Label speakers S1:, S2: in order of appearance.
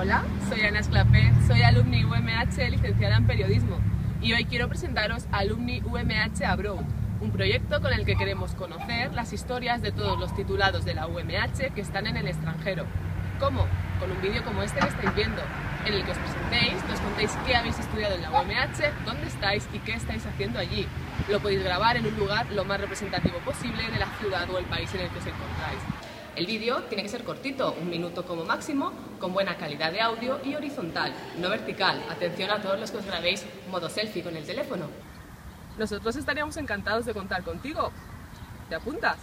S1: Hola, soy Ana Esclapé, soy alumni UMH licenciada en periodismo y hoy quiero presentaros Alumni UMH Abroad, un proyecto con el que queremos conocer las historias de todos los titulados de la UMH que están en el extranjero. ¿Cómo? Con un vídeo como este que estáis viendo, en el que os presentéis, nos contéis qué habéis estudiado en la UMH, dónde estáis y qué estáis haciendo allí. Lo podéis grabar en un lugar lo más representativo posible de la ciudad o el país en el que os encontráis. El vídeo tiene que ser cortito, un minuto como máximo, con buena calidad de audio y horizontal, no vertical. Atención a todos los que os grabéis modo selfie con el teléfono.
S2: Nosotros estaríamos encantados de contar contigo. ¿Te apuntas?